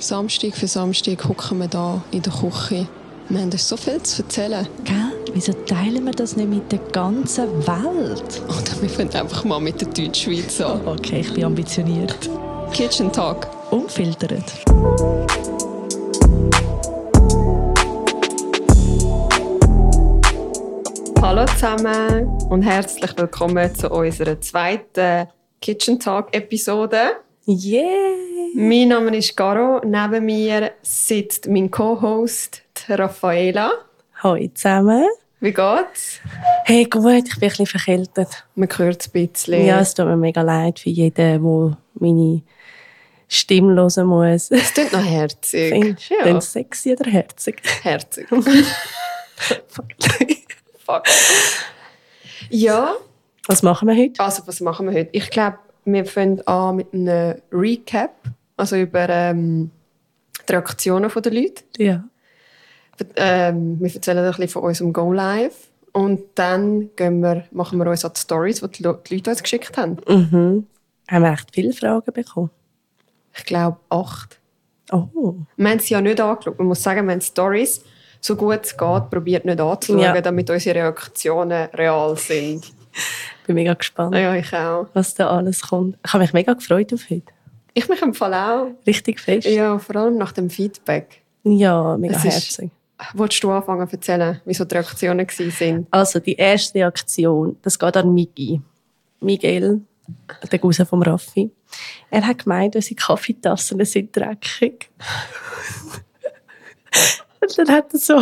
Samstag für Samstag hocken wir da in der Küche. Wir haben so viel zu erzählen. Gell? Wieso teilen wir das nicht mit der ganzen Welt? Oder wir fangen einfach mal mit der Deutschschweiz an. Okay, ich bin ambitioniert. Kitchen Talk. Unfiltert. Hallo zusammen und herzlich willkommen zu unserer zweiten Kitchen Talk Episode. Yeah! Mein Name ist Caro. Neben mir sitzt mein Co-Host Raffaela. Hallo zusammen. Wie geht's? Hey, gut, ich bin ein bisschen verkältet. Man hört es ein bisschen. Ja, es tut mir mega leid für jeden, der meine Stimme hören muss. Es klingt noch herzig. Findest du? Ja. Dann sexy oder herzig? Herzig. Fuck. Ja, Was machen wir heute? also was machen wir heute? Ich glaube, wir fangen an mit einem Recap, also über ähm, die Reaktionen der Leute. Ja. Ähm, wir erzählen ein bisschen von unserem Go Live und dann gehen wir, machen wir uns an die Stories, die die Leute uns geschickt haben. Mhm. Haben wir echt viele Fragen bekommen? Ich glaube acht. Oh. Wir haben sie ja nicht angeschaut. Man muss sagen, wir haben Stories so gut es geht, probiert nicht anzuschauen, Ja. damit unsere Reaktionen real sind. Bin mega gespannt, Ja, ich auch. was da alles kommt. Ich habe mich mega gefreut auf heute. Ich mich im Fall auch. Richtig fest. Ja, vor allem nach dem Feedback. Ja, mega Es herzig. Wolltest du anfangen zu erzählen, wieso die Reaktionen waren? Also die erste Reaktion, das geht an Migi. Miguel, der Cousin vom Raffi. Er hat gemeint, unsere Kaffeetassen sind dreckig. Und dann hat er so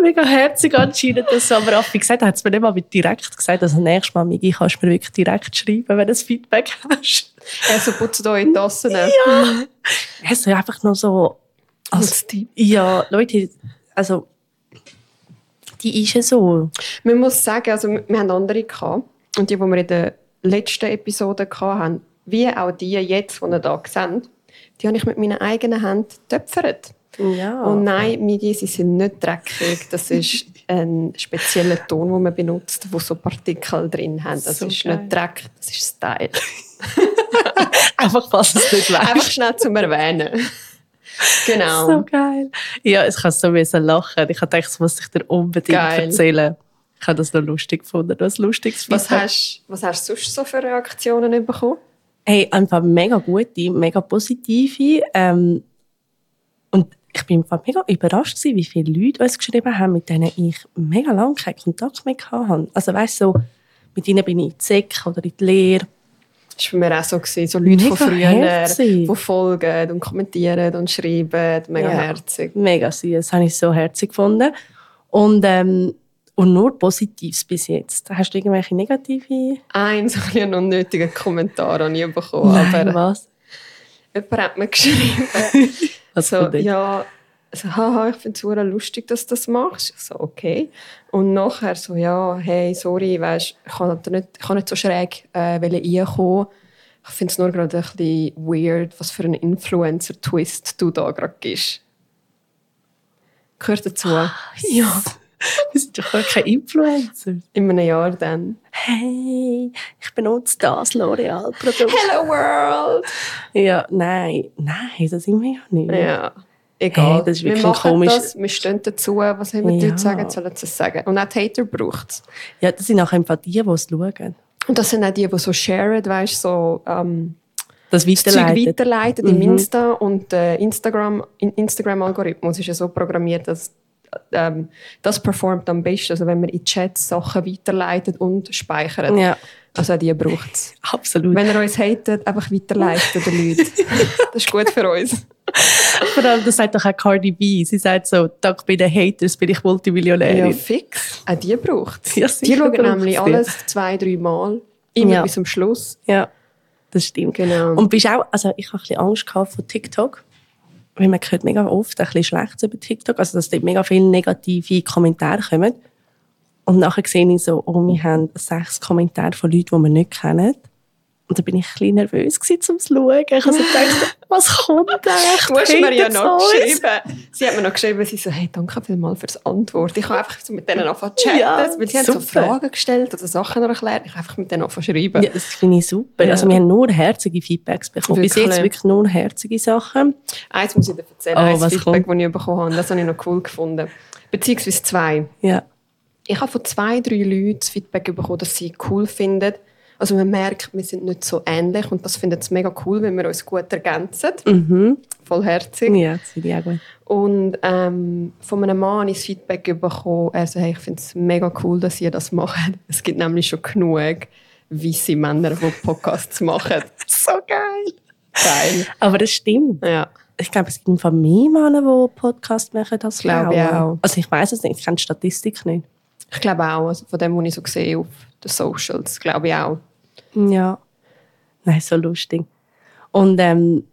mega herzig anscheinend das am Raffi gesagt. Er hat es mir nicht mal direkt gesagt. Also nächstes Mal, Migi, kannst du mir wirklich direkt schreiben, wenn du ein Feedback hast. Er so putzt eure Tassen. Ja. Er ist einfach nur so... Also, ja, Leute, also... Die ist ja so... Man muss sagen, also wir wir haben andere gehabt. Und die, die wir in der letzten Episode hatten, wie auch die jetzt, die ihr hier seht, die habe ich mit meinen eigenen Händen getöpfert. Ja. Und nein, sie sind nicht dreckig. Das ist ein spezieller Ton, den man benutzt, wo so Partikel drin haben. Das So ist geil. nicht Dreck, das ist Style. Einfach, falls es nicht Einfach weißt. schnell zum Erwähnen. genau. So geil. Ja, ich kann so müssen lachen. Ich habe gedacht, das muss ich dir unbedingt Geil. erzählen. Ich habe das noch lustig gefunden. Das lustiges Was hast, was hast du sonst so für Reaktionen bekommen? Hey, einfach mega gute, mega positive. Ähm, und ich bin einfach mega überrascht gewesen, wie viele Leute uns geschrieben haben, mit denen ich mega lange keinen Kontakt mehr hatte. Also weißt du, so, mit ihnen bin ich in die Sek oder in die Lehre. Das war bei mir auch so. Gewesen. So Leute Mega von früher, herzig. die folgen und kommentieren und schreiben. Mega Ja. herzig. Mega süß, das habe ich so herzig gefunden. Und, ähm, und nur Positives bis jetzt. Hast du irgendwelche negative? Ein so ein unnötiger Kommentar habe ich bekommen. Nein, aber was? jemand hat mir geschrieben, so, ja, so, haha, ich finde es lustig, dass du das machst. Ich so, okay. Und nachher so, ja, hey, sorry, weißt, ich kann nicht, ich kann nicht so schräg äh, reinkommen. Ich finde es nur gerade ein bisschen weird, was für einen Influencer-Twist du da gerade gibst. Gehört dazu. Ja. Wir sind doch gar keine Influencer. In einem Jahr dann. Hey, ich benutze das L'Oreal-Produkt. Hello World! Ja, nein, nein, das sind wir ja nicht. Ja, egal. Hey, das ist wir wirklich machen komisch. das, wir stehen dazu. Was haben wir Ja. Leute sagen, sollen sie es sagen. Und auch die Hater braucht es. Ja, das sind nachher einfach die, die es schauen. Und das sind auch die, die so sharen, weißt so ähm, Das das weiterleiten. weiterleiten im Mhm. Insta. Und der Instagram, in- Instagram-Algorithmus ist ja so programmiert, dass ähm, das performt am besten. Also wenn man in Chats Sachen weiterleitet und speichert. Ja, Also auch die braucht es. absolut. Wenn ihr uns hatet, einfach weiterleiten den Leuten. Das ist gut für uns. Vor allem, das sagt doch auch Cardi B. Sie sagt so, dank bei den Haters bin ich Multimillionärin. Ja, fix. Auch die braucht es. Ja, die schauen nämlich alles zwei, drei Mal. Immer Ja. bis zum Schluss. Ja, das stimmt. Genau. Und bist auch, also ich habe ein bisschen Angst gehabt vor TikTok, weil man hört mega oft ein bisschen Schlechtes über TikTok, also dass dort mega viele negative Kommentare kommen. Und nachher sehe ich so, oh, wir haben sechs Kommentare von Leuten, die wir nicht kennen. Und da bin ich ein bisschen nervös gewesen, um zu schauen. Ich habe so gedacht, was kommt eigentlich? Du hast mir ja noch uns? geschrieben. Sie hat mir noch geschrieben, sie so, hey, danke vielmals für die Antwort. Ich habe einfach so mit denen angefangen zu chatten, Ja, weil sie haben so super. Fragen gestellt oder Sachen erklärt. Ich habe einfach mit denen angefangen zu schreiben. Ja, das finde ich super. Ja. Also wir haben nur herzige Feedbacks bekommen. Bis Wirklich? jetzt wirklich nur herzige Sachen. Eins muss ich dir erzählen, Oh, was Feedback, kommt? das ich bekommen habe. Das habe ich noch cool gefunden. Beziehungsweise zwei. Ja. Ich habe von zwei, drei Leuten das Feedback bekommen, dass sie cool finden. Also man merkt, wir sind nicht so ähnlich und das finden sie mega cool, wenn wir uns gut ergänzen. Mhm. Vollherzig. Ja, das finde ich auch gut. Und ähm, von einem Mann ich das Feedback bekommen, er hey, ich finde es mega cool, dass ihr das macht. Es gibt nämlich schon genug weisse Männer, die Podcasts machen. So geil. Geil. Aber das stimmt. Ja. Ich glaube, es gibt im Fall mehr Männer, die Podcasts machen als Glaube Frauen. ich auch. Also ich weiß es nicht, ich kenne die Statistik nicht. Ich glaube auch, also von dem, was ich so sehe auf den Socials, glaube ich auch. Ja. Nein, so lustig. Und ähm,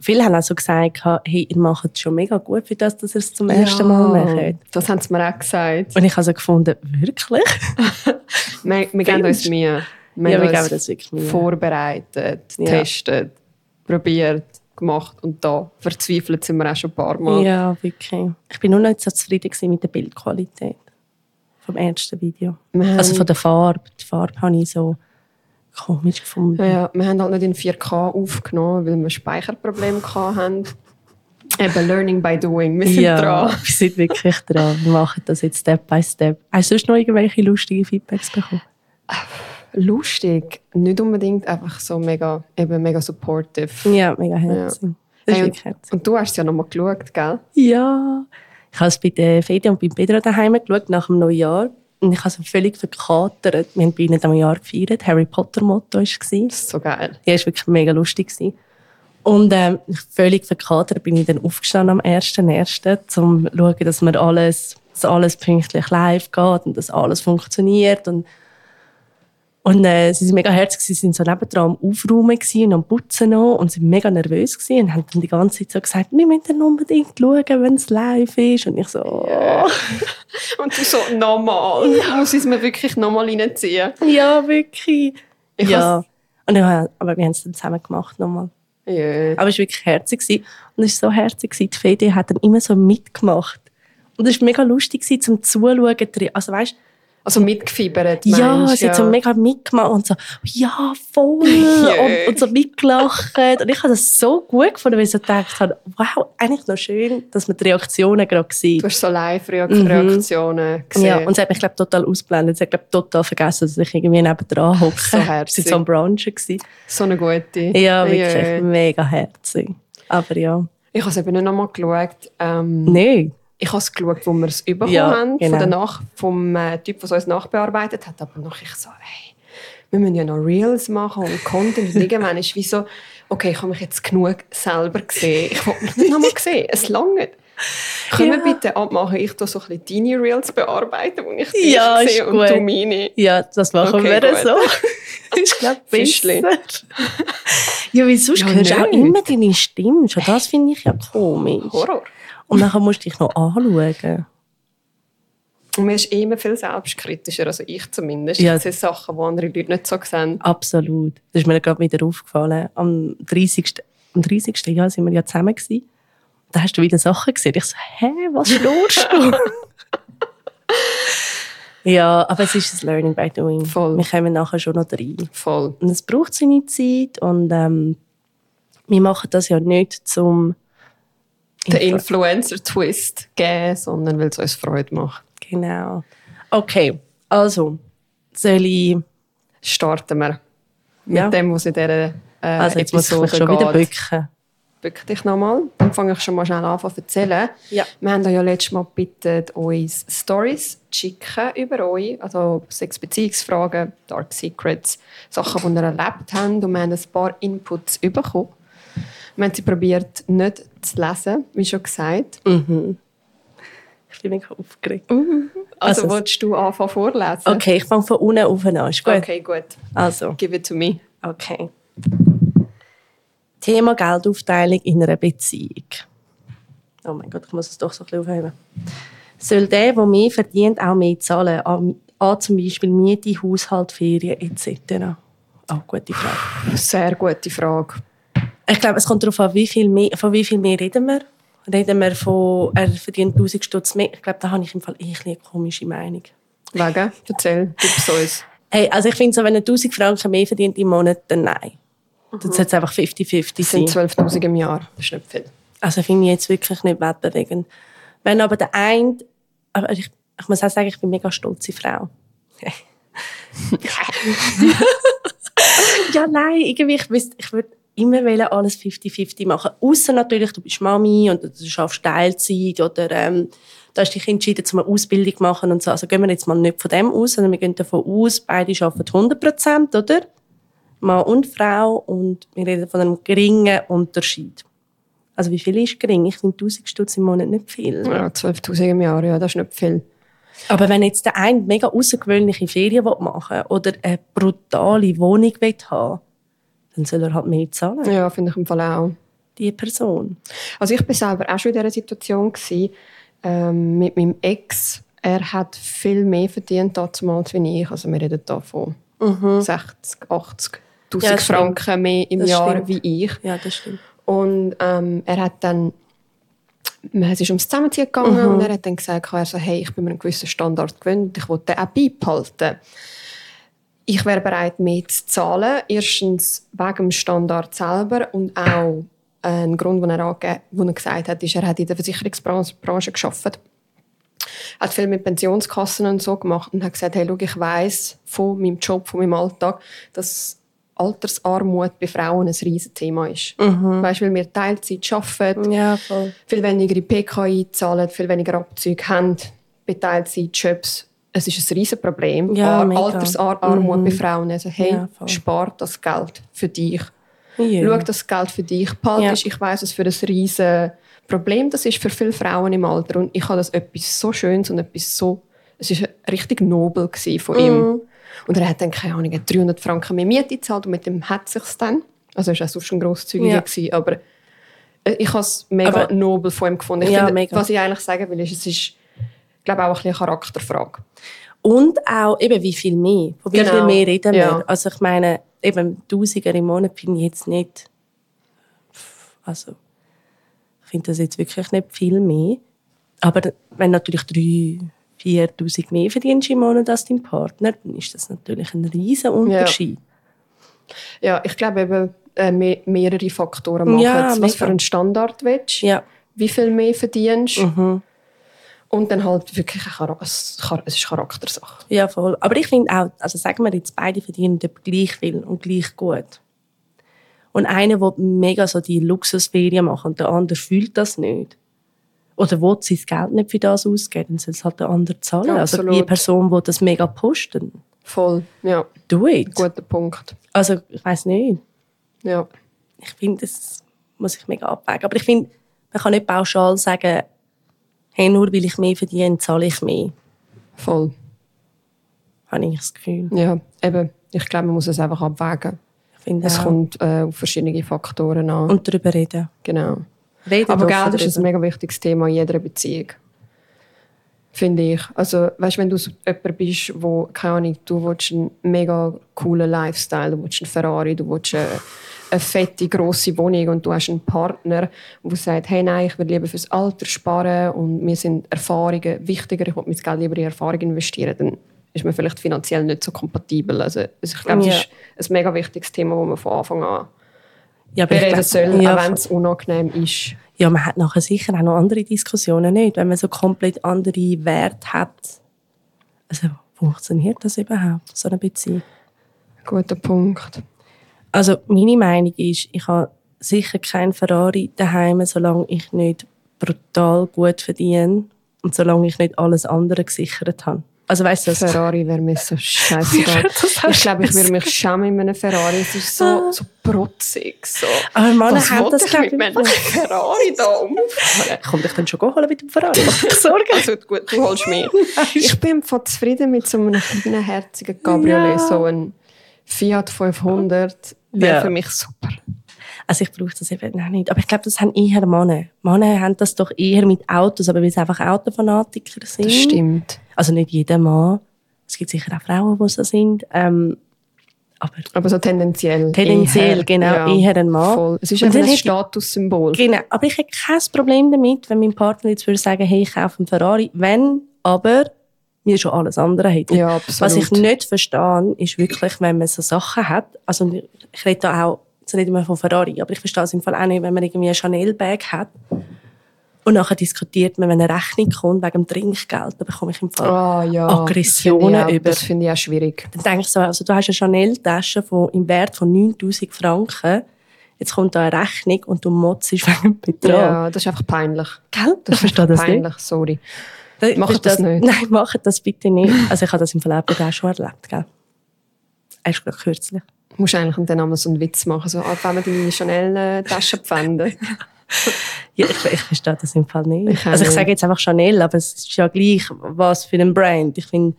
viele haben auch so gesagt, hey, ihr macht es schon mega gut für das, dass ihr es zum ersten Mal macht. Das haben sie mir auch gesagt. Und ich habe so gefunden, wirklich? Wir, wir geben uns Mühe. Wir Ja, haben uns vorbereitet, Ja. getestet, probiert, gemacht und da verzweifelt sind wir auch schon ein paar Mal. Ja, wirklich. Ich bin nur nicht so zufrieden mit der Bildqualität vom ersten Video. Wir Also von der Farbe. Die Farbe habe ich so komisch gefunden. Ja, wir haben halt nicht in 4K aufgenommen, weil wir Speicherprobleme hatten. Eben Learning by Doing. Wir sind ja, dran. wir sind wirklich dran. Wir machen das jetzt Step by Step. Hast du sonst noch irgendwelche lustigen Feedbacks bekommen? Lustig. Nicht unbedingt einfach so mega, eben mega supportive. Ja, mega herzig. Ist Hey, und, und du hast ja nochmal geschaut, gell? Ja. Ich habe es bei der Fede und bei Pedro daheim geschaut, nach dem Neujahr. Und ich habe so völlig verkatert. Wir haben bei ihnen am Jahr gefeiert. Harry Potter Motto war. So geil. Ja, war wirklich mega lustig. Und ähm, völlig verkatert bin ich dann aufgestanden am 1.1., um zu schauen, dass, wir alles, dass alles pünktlich live geht und dass alles funktioniert. Und, und äh, sie waren mega herzig, sie sind so nebendran am Aufräumen und am Putzen noch und sind mega nervös gewesen und haben dann die ganze Zeit so gesagt, wir müssen dann unbedingt schauen, wenn es live ist. Und ich so, oh. Und du so, nochmal. Muss ich es mir wirklich nochmal reinziehen? ja, wirklich. Ich ja. Und dann, aber wir haben es dann zusammen gemacht nochmal. Ja. Aber es war wirklich herzig. gewesen. Und es war so herzig. gewesen. Die Fede hat dann immer so mitgemacht. Und es war mega lustig, gewesen, zum Zuschauen. drin. Also weißt, Also mitgefiebert, ja, meinst sie hat so mega mitgemacht und so, ja, voll. Yeah. Und, und so mitgelacht. Und ich habe das so gut gefunden, weil ich so gedacht habe, wow, eigentlich noch schön, dass man die Reaktionen gerade Du sieht. hast so Live-Reaktionen gesehen. Ja, und sie hat mich, glaube total ausgeblendet. Sie hat, glaube total vergessen, dass ich irgendwie nebendran hocke. So herzig. Sie war so am Brunchen. gewesen. so eine gute. Ja, wirklich Ja. mega herzig. Aber ja, Ich habe es eben nicht nochmal geschaut. Ähm, nein. Ich habe es geschaut, wo wir es bekommen Ja, haben, genau. von der Nach vom äh, Typ, der es uns nachbearbeitet hat. Aber noch ich so, hey, wir müssen ja noch Reels machen und Content. Und irgendwann ist wie so, okay, ich habe mich jetzt genug selber gesehen. Ich wollte mich nicht nochmal sehen. Es langt. Können Ja. wir bitte abmachen, ich tue so ein bisschen deine Reels bearbeiten, wo ich dich Ja, sehe und du meine. Ja, das machen Okay, wir gut. so. ist, glaube ich, Fischli. besser. ja, weil sonst Ja, hörst du auch immer deine Stimme. Schon das finde ich ja komisch. Horror. Und dann musst du dich noch anschauen. Und mir ist immer viel selbstkritischer, also ich zumindest. Ja. Ich sehe Sachen, die andere Leute nicht so sehen. Absolut. Das ist mir gerade wieder aufgefallen. Am 30. Am 30. Jahr sind wir ja zusammen. Gewesen. Da hast du wieder Sachen gesehen. Ich so, hä, was schlurst du? ja, aber es ist das Learning by Doing. Voll. Wir kommen nachher schon noch rein. Voll. Und es braucht seine Zeit und ähm, wir machen das ja nicht zum Den Influencer-Twist geben, sondern weil es uns Freude macht. Genau. Okay, also soll ich... Starten wir mit Ja. dem, was in dieser äh, Also jetzt muss ich Episode schon wieder geht. bücken. Bück dich nochmal. Dann fange ich schon mal schnell an zu erzählen. Ja. Wir haben euch ja letztes Mal gebeten, uns Stories zu schicken über euch. Also sechs Beziehungsfragen, Dark Secrets, Sachen, die ihr erlebt habt. Und wir haben ein paar Inputs bekommen. Wir haben sie probiert, nicht zu lesen, wie schon gesagt. Ich bin mega aufgeregt. Also, Also- willst du anfangen vorlesen? Okay, ich fange von unten auf an. Ist gut? Okay, gut. Also, Give it to me. okay. Thema Geldaufteilung in einer Beziehung. Oh mein Gott, ich muss es doch so ein bisschen aufheben. Soll der, der mehr verdient, auch mehr zahlen? An, an zum Beispiel Miete, Haushalt, Ferien etc.? Oh, gute Frage. Sehr gute Frage. Ich glaube, es kommt darauf an, wie viel mehr, von wie viel mehr reden wir. Reden wir von, er verdient 1000 Stutz mehr. Ich glaube, da habe ich im Fall eh eine komische Meinung. Wegen? Erzähl, gib's uns. Hey, also ich finde so, wenn er 1000 Franken mehr verdient im Monat, dann nein. Dann sollte es einfach 50-50 Das sein. sind 12'000 im Jahr. Das ist nicht viel. Also finde ich jetzt wirklich nicht weltbewegend. Wenn aber der eine, aber ich, ich muss auch sagen, ich bin eine mega stolze Frau. ja, nein, irgendwie, ich, wüsste, ich würde immer wollen, alles 50-50 machen. Außer natürlich, du bist Mami und du schaffst Teilzeit oder ähm, da hast du dich entschieden, eine Ausbildung zu machen und so. Also gehen wir jetzt mal nicht von dem aus, sondern wir gehen davon aus, beide arbeiten 100 Prozent, oder? Mann und Frau und wir reden von einem geringen Unterschied. Also wie viel ist gering? Ich finde 1000 Stutz im Monat nicht viel. Ja, 12'000 im Jahr, ja, das ist nicht viel. Aber wenn jetzt der eine mega außergewöhnliche Ferien machen will oder eine brutale Wohnung will haben dann soll er halt mehr zahlen, Ja, finde ich im Fall auch. die Person. Also ich bin selber auch schon in dieser Situation gewesen, ähm, mit meinem Ex. Er hat viel mehr verdient damals wie ich. Also wir reden da von 60, 80, 1000 Mhm. Ja. Franken mehr im Das Jahr stimmt. wie ich. Ja, das stimmt. Und ähm, er hat dann, es ist ums Zusammenziehen gegangen Mhm. und er hat dann gesagt, er so, hey, ich bin mir einen gewissen Standard gewöhnt und ich wollte den auch beibehalten. Ich wäre bereit, mehr zu zahlen. Erstens wegen dem Standard selber und auch ein Grund, den er, angegeben, den er gesagt hat, ist, er hat in der Versicherungsbranche Branche gearbeitet. hat viel mit Pensionskassen und so gemacht und hat gesagt, hey, schau, ich weiss von meinem Job, von meinem Alltag, dass Altersarmut bei Frauen ein riesen Thema ist. Weißt, weil wir Teilzeit arbeiten, Ja, viel weniger in PKI zahlen, viel weniger Abzüge haben bei Teilzeitjobs. Es ist ein riesen Problem. Ja. Altersarmut bei Frauen. Also, hey, Ja, spar das Geld für dich. Ja. Schau, dass das Geld für dich behaltest. Ich weiß, was für ein riesen Problem das ist für viele Frauen im Alter. Und ich habe das etwas so Schönes und etwas so... Es war richtig nobel von ihm. Und er hat dann, keine Ahnung, 300 Franken mehr Miete gezahlt und mit dem hat es sich dann. Also er war auch sonst schon grosszügiger, Ja. gewesen, aber äh, ich habe es mega Aber- nobel von ihm gefunden. Ich Ja, finde. Was ich eigentlich sagen will, ist, es ist, glaube auch ein bisschen eine Charakterfrage. Und auch eben, wie viel mehr. Von wie Genau. viel mehr reden wir? Ja. Also ich meine, eben Tausiger im Monat finde ich jetzt nicht... Also, ich finde das jetzt wirklich nicht viel mehr. Aber wenn natürlich 3'000, 4'000 mehr verdienst im Monat als dein Partner, dann ist das natürlich ein riesen Unterschied. Ja, ich glaube eben, äh, me mehrere Faktoren machen Ja, Was mega. für einen Standard willst Ja. wie viel mehr verdienst Mhm. Und dann halt wirklich ein Chara- es ist Charaktersache. Ja, voll. Aber ich finde auch, also sagen wir jetzt, beide verdienen gleich viel und gleich gut. Und einer will mega so die Luxusferien machen und der andere fühlt das nicht. Oder will sein Geld nicht für das ausgeben, dann soll es halt der andere zahlen. Also Absolut. die Person, die das mega posten, Voll, ja, do it. guter Punkt. Also ich weiß nicht. Ja. Ich finde, das muss ich mega abwägen. Aber ich finde, man kann nicht pauschal sagen, hey, nur weil ich mehr verdiene, zahle ich mehr. Voll. Habe ich das Gefühl. Ja, eben. Ich glaube, man muss es einfach abwägen. Es auch. kommt äh, auf verschiedene Faktoren an. Und darüber reden. genau. Reden Aber Geld ist ein mega wichtiges Thema in jeder Beziehung. Finde ich. Also, weißt, wenn du so jemand bist, wo, keine Ahnung, du willst einen mega coolen Lifestyle, du willst einen Ferrari, du willst eine, eine fette, grosse Wohnung und du hast einen Partner, der sagt, hey, nein, ich will lieber fürs Alter sparen und mir sind Erfahrungen wichtiger, ich will mein Geld lieber in Erfahrung investieren, dann ist man vielleicht finanziell nicht so kompatibel. Also, also ich glaube, Ja. das ist ein mega wichtiges Thema, das man von Anfang an Ja, bereden soll, ja, auch wenn es unangenehm ist. Ja, man hat nachher sicher auch noch andere Diskussionen nicht, wenn man so komplett andere Werte hat. Also, funktioniert das überhaupt, so eine Beziehung? Guter Punkt. Also, meine Meinung ist, ich habe sicher kein Ferrari daheim, solange ich nicht brutal gut verdiene und solange ich nicht alles andere gesichert habe. Also, weißt du, Ferrari wäre mir so scheißegal. Ich glaube, ich würde mich schämen in einem Ferrari. Es ist so, so protzig. So. Aber Männer Was will das, ich mit meinem. Ferrari da umfahren? Komm dich dann schon holen mit dem Ferrari. Sorgen. Also gut, du holst mir. Ich bin voll zufrieden mit so einem kleinen, herzigen Cabriolet. Ja. So ein Fiat 500 wäre Ja. für mich super. Also ich brauche das eben auch nicht. Aber ich glaube, das haben eher Männer. Männer haben das doch eher mit Autos, aber weil sie einfach Autofanatiker sind. Das stimmt. Also nicht jeder Mann. Es gibt sicher auch Frauen, die so sind. Ähm, aber Aber so tendenziell. tendenziell, eher, genau, ja, eher ein Mann. Voll. Es ist einfach ein Statussymbol. Genau, aber ich hätte kein Problem damit, wenn mein Partner jetzt würde sagen, hey, ich kaufe einen Ferrari, wenn aber wir schon alles andere hätten. Ja. Was ich nicht verstehe, ist wirklich, wenn man so Sachen hat, also ich rede da auch, jetzt rede ich mal von Ferrari, aber ich verstehe es im Fall auch nicht, wenn man irgendwie ein Chanel-Bag hat und nachher diskutiert man, wenn eine Rechnung kommt wegen dem Trinkgeld, dann bekomme ich im Fall Ah, ja. Aggressionen das auch- über. Das finde ich auch schwierig. dann denke ich so, also du hast eine Chanel-Tasche im Wert von 9000 Franken, jetzt kommt da eine Rechnung und du motzt wegen dem Betrag. Ja, das ist einfach peinlich. Gell? Das Ich verstehe das nicht. peinlich, sorry. Ich Macht verstehe das nicht. Nein, macht das bitte nicht. Also ich habe das im Verlauf auch schon erlebt. Gell? Erst gerade kürzlich. Du musst eigentlich dann einmal so einen Witz machen, so, ah, wenn wir deine Chanel-Tasche pfänden. Ja, ich, ich verstehe das im Fall nicht. Ich also ich sage jetzt einfach Chanel, aber es ist ja gleich, was für ein Brand. Ich finde,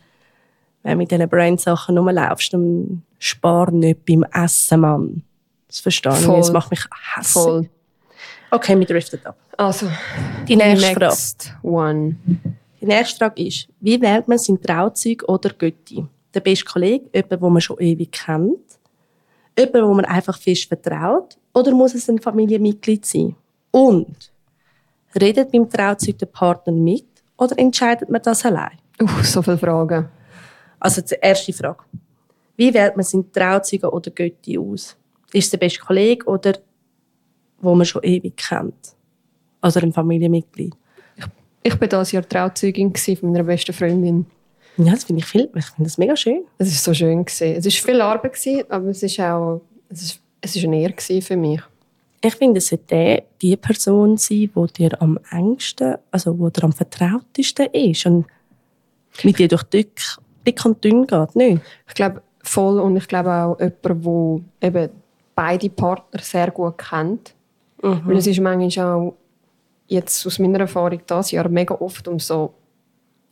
wenn du mit diesen Brand-Sachen rumlaufst, dann spar nicht beim Essen, Mann. Das verstehe ich Voll. nicht. Das macht mich hässlich. Voll. Okay, wir driften ab. Also, Die nächste Frage. next one. Die nächste Frage ist, wie wählt man sein Trauzeug oder Götti? Der beste Kollege, jemand, den man schon ewig kennt? Jemand, wo man einfach fest vertraut? Oder muss es ein Familienmitglied sein? Und, redet beim Trauzeug der Partner mit oder entscheidet man das allein? Uh, so viele Fragen. Also die erste Frage. Wie wählt man sein Trauzeuge oder Götti aus? Ist es der beste Kollege oder wo man schon ewig kennt? Also ein Familienmitglied? Ich war dieses Jahr Trauzeugin von meiner besten Freundin. Ja, das finde ich viel. Ich finde das mega schön. Es war so schön. Gewesen. Es war viel Arbeit, gewesen, aber es ist auch es ist, es ist eine Ehre für mich. Ich finde, es sollte die Person sein, die dir am engsten, also wo dir am vertrautesten ist und mit dir durch dick, dick und dünn geht, nicht? Ich glaube voll und ich glaube auch jemand, der eben beide Partner sehr gut kennt. Weil es ist manchmal auch jetzt aus meiner Erfahrung dieses Jahr mega oft um so,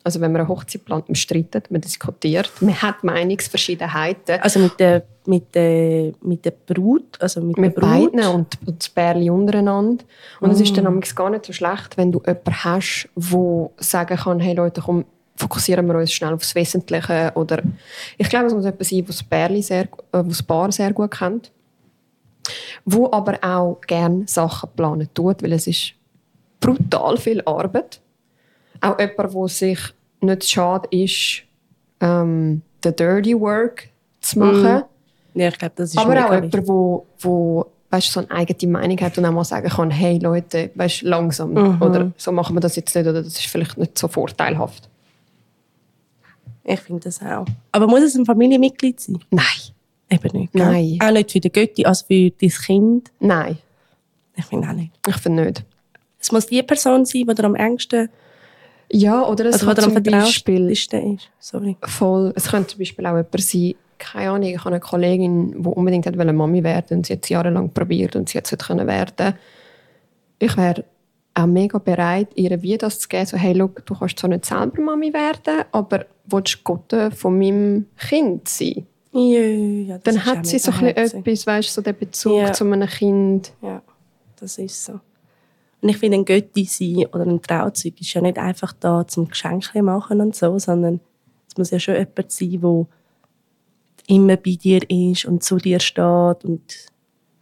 also wenn man eine Hochzeit plant, man streitet, man diskutiert, man hat Meinungsverschiedenheiten. Also mit der, mit der, mit der Brut, also mit, mit der Brut. beiden und, und das Pärchen untereinander. Und es ist dann manchmal gar nicht so schlecht, wenn du jemanden hast, der sagen kann, hey Leute, komm, fokussieren wir uns schnell aufs Wesentliche. Oder ich glaube, es muss jemand sein, das, Pärchen sehr, äh, Paar sehr gut kennt. Wo aber auch gerne Sachen planen tut, weil es ist brutal viel Arbeit. Auch jemand, der sich nicht schade ist, ähm, den Dirty Work zu machen. Ja, ich glaube, das ist Aber auch jemand, wo, wo weißt, so eine eigene Meinung hat und auch mal sagen kann, hey Leute, weißt, langsam. Mhm. Oder so machen wir das jetzt nicht. Oder das ist vielleicht nicht so vorteilhaft. Ich finde das auch. Aber muss es ein Familienmitglied sein? Nein. Eben nicht. gell? Nein. Auch nicht für den Götti, also für dein Kind. Nein, Ich finde auch nicht. ich finde nicht. Es muss die Person sein, die dir am engsten, Ja, oder es also kann zum Beispiel ist. Sorry. voll, es könnte zum Beispiel auch jemand sein, keine Ahnung, ich habe eine Kollegin, die unbedingt wollte Mami werden und sie hat es jahrelang probiert und sie hat es nicht können werden. Ich wäre auch mega bereit, ihr wie das zu geben, so hey, look, du kannst zwar nicht selber Mami werden, aber willst du Gott von meinem Kind sein? Ja, ja, Dann hat sie so ein bisschen etwas, weißt, so den Bezug Ja. zu einem Kind. Ja, das ist so. Und ich finde, ein Götti sein oder ein Trauzeug ist ja nicht einfach da zum Geschenke machen und so, sondern es muss ja schon jemand sein, der immer bei dir ist und zu dir steht und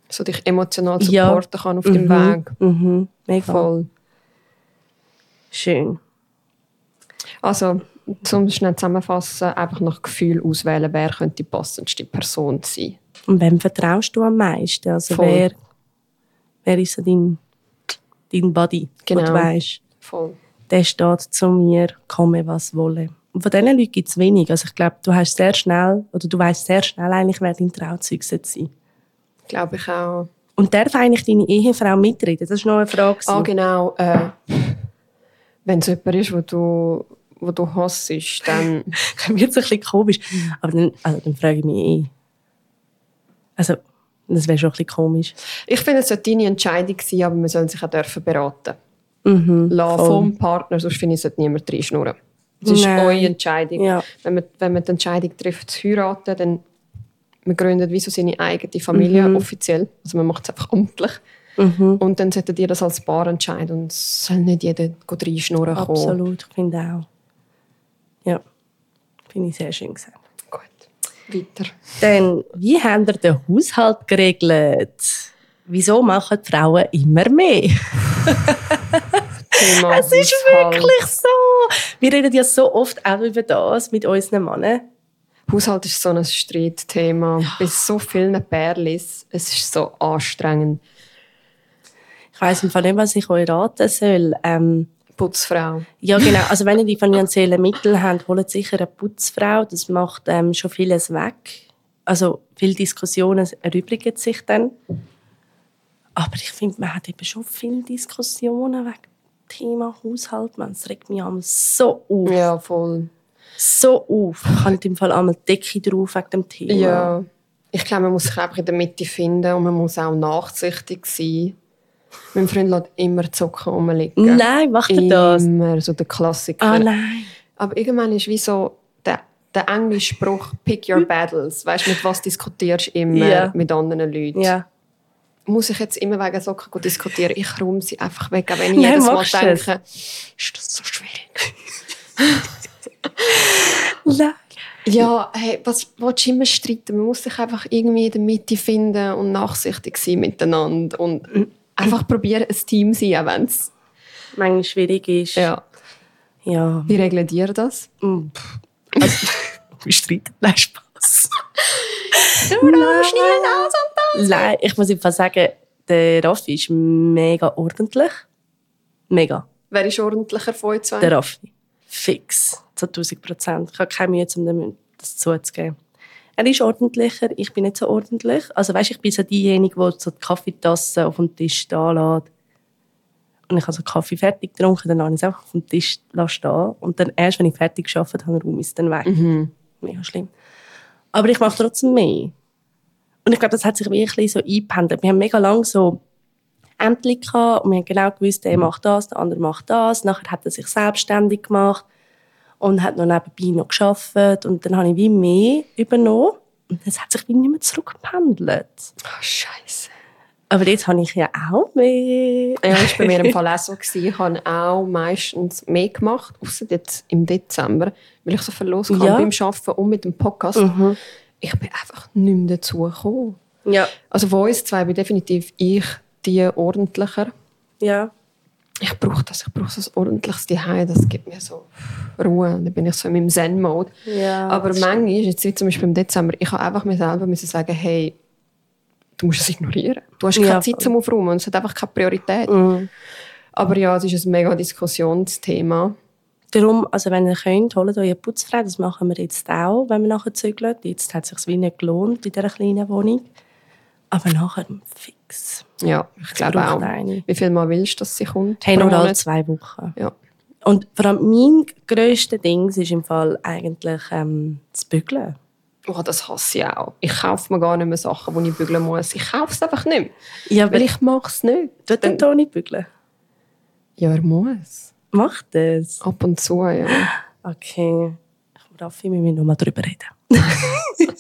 So dich emotional Ja. supporten kann auf dem Mhm, Weg. Mhm, mega Voll. schön. Also, zum schnell zusammenfassen, einfach nach Gefühl auswählen, wer könnte die passendste Person sein. Und wem vertraust du am meisten? Also Voll. wer, wer ist so dein, dein wo Genau. du weißt, Voll. der steht zu mir, komme was wolle. Und von diesen Leuten gibt es wenig. Also ich glaube, du hast sehr schnell, oder du weißt sehr schnell eigentlich, wer dein Trauzeug sein sollte. Glaube ich auch. Und darf eigentlich deine Ehefrau mitreden? Das war noch eine Frage. Ah, genau. Äh, Wenn es jemand ist, wo du, wo du hasst, dann... Dann wird es ein bisschen komisch. Aber dann, also dann frage ich mich eh. Also, das wäre schon ein bisschen komisch. Ich finde, es sollte deine Entscheidung sein, aber man soll sich auch dürfen beraten Mhm, lassen vom Partner, sonst finde ich, sollte niemand reinschnurren. Es ist Nein. eure Entscheidung. Ja. Wenn, man, wenn man die Entscheidung trifft, zu heiraten, dann man gründet wie so seine eigene Familie Mhm. offiziell. Also man macht es einfach amtlich. Und dann solltet ihr das als Paar entscheiden und es soll nicht jeder reinschnurren kommen. Absolut, ich finde auch. Ja, finde ich sehr schön gesagt. Weiter. Dann, wie habt ihr den Haushalt geregelt? Wieso machen Frauen immer mehr? Thema Es ist Haushalt. wirklich so. Wir reden ja so oft auch über das mit unseren Männern. Haushalt ist so ein Streitthema. Bei so vielen Pärlis. Es ist so anstrengend. Ich weiss im Fall nicht, was ich euch raten soll. Ähm, Putzfrau. ja, genau. Also, wenn ihr die finanziellen Mittel habt, holt sicher eine Putzfrau. Das macht ähm, schon vieles weg. Also, viele Diskussionen erübrigen sich dann. Aber ich finde, man hat eben schon viele Diskussionen wegen dem Thema Haushalt. Man, es regt mich einmal so auf. Ja, voll. So auf. Ich habe im Fall einmal Decke drauf wegen dem Thema. Ja. Ich glaube, man muss sich einfach in der Mitte finden und man muss auch nachsichtig sein. Mein Freund lässt immer Zocken rumliegen. Nein, macht er das? Immer, so der Klassiker. Ah, nein. Aber irgendwann ist wie so der, der englische Spruch «Pick your battles». Weißt du, mit was diskutierst du immer Ja. mit anderen Leuten? Ja. Muss ich jetzt immer wegen Socken diskutieren? Ich räume sie einfach weg, auch wenn ich Nein, jedes Mal du es? denke, ist das so schwierig? Nein. Ja, hey, was willst du immer streiten? Man muss sich einfach irgendwie in der Mitte finden und nachsichtig sein miteinander und einfach probieren, ein Team zu sein, auch wenn es... Manchmal schwierig ist. Ja. ja. Wie regelt ihr das? Mm. Also, streiten. Nein, Spaß. Nein. Nein, ich muss einfach sagen, der Raffi ist mega ordentlich. Mega. Wer ist ordentlicher von euch zwei? Der Raffi. Fix. Zu 1000 Prozent. Ich habe keine Mühe, um dem das zuzugeben. Er ist ordentlicher, ich bin nicht so ordentlich. Also weißt, ich bin so diejenige, die so die Kaffeetasse auf dem Tisch stehen lässt. Und ich habe so Kaffee fertig getrunken, dann lasse ich es einfach auf dem Tisch stehen. Und dann erst, wenn ich fertig gearbeitet habe, räume ich es dann weg. Mhm. Mega schlimm. Aber ich mache trotzdem mehr. Und ich glaube, das hat sich wirklich so eingependelt. Wir haben mega lange so Ämter gehabt und wir haben genau gewusst, der macht das, der andere macht das. Nachher hat er sich selbstständig gemacht und hat noch nebenbei noch gearbeitet. Und dann habe ich wie mehr übernommen. Und es hat sich wie nicht mehr zurückgependelt. Oh, Scheiße. Aber jetzt habe ich ja auch mehr. Ja, das war bei mir im Fall auch so. Gewesen. Ich habe auch meistens mehr gemacht, außer jetzt im Dezember, weil ich so viel los hatte Ja. beim Arbeiten und mit dem Podcast. Mhm. Ich bin einfach nicht mehr dazu gekommen. Ja. Also von uns zwei bin definitiv ich die ordentlicher. Ja. Ich brauche das, ich brauche so ein ordentliches Zuhause, das gibt mir so Ruhe. Dann bin ich so in meinem Zen-Mode. Ja, Aber das manchmal, jetzt wie zum Beispiel im Dezember, ich habe einfach mir selber müssen sagen, hey, du musst es ignorieren. Du hast keine Ja, Zeit zum Aufräumen und es hat einfach keine Priorität. Mhm. Aber ja, es ist ein mega Diskussionsthema. Darum, also wenn ihr könnt, holt euch eine Putzfrau. Das machen wir jetzt auch, wenn wir nachher zügeln. Jetzt hat es sich wie nicht gelohnt bei dieser kleinen Wohnung. Aber nachher fix. Ja, ich glaube braucht auch. eine. Wie viel mal willst du, dass sie kommt? Hey, nur alle zwei Wochen. Ja. Und vor allem mein grösstes Ding ist im Fall eigentlich ähm, das Bügeln. Oh, das hasse ich auch. Ich kaufe mir gar nicht mehr Sachen, die ich bügeln muss. Ich kaufe es einfach nicht mehr. Ja, Weil ich mache es nicht. Tut der Toni bügeln? Ja, er muss. Macht das? Ab und zu, ja. Okay. Raffi, wir müssen noch mal drüber reden.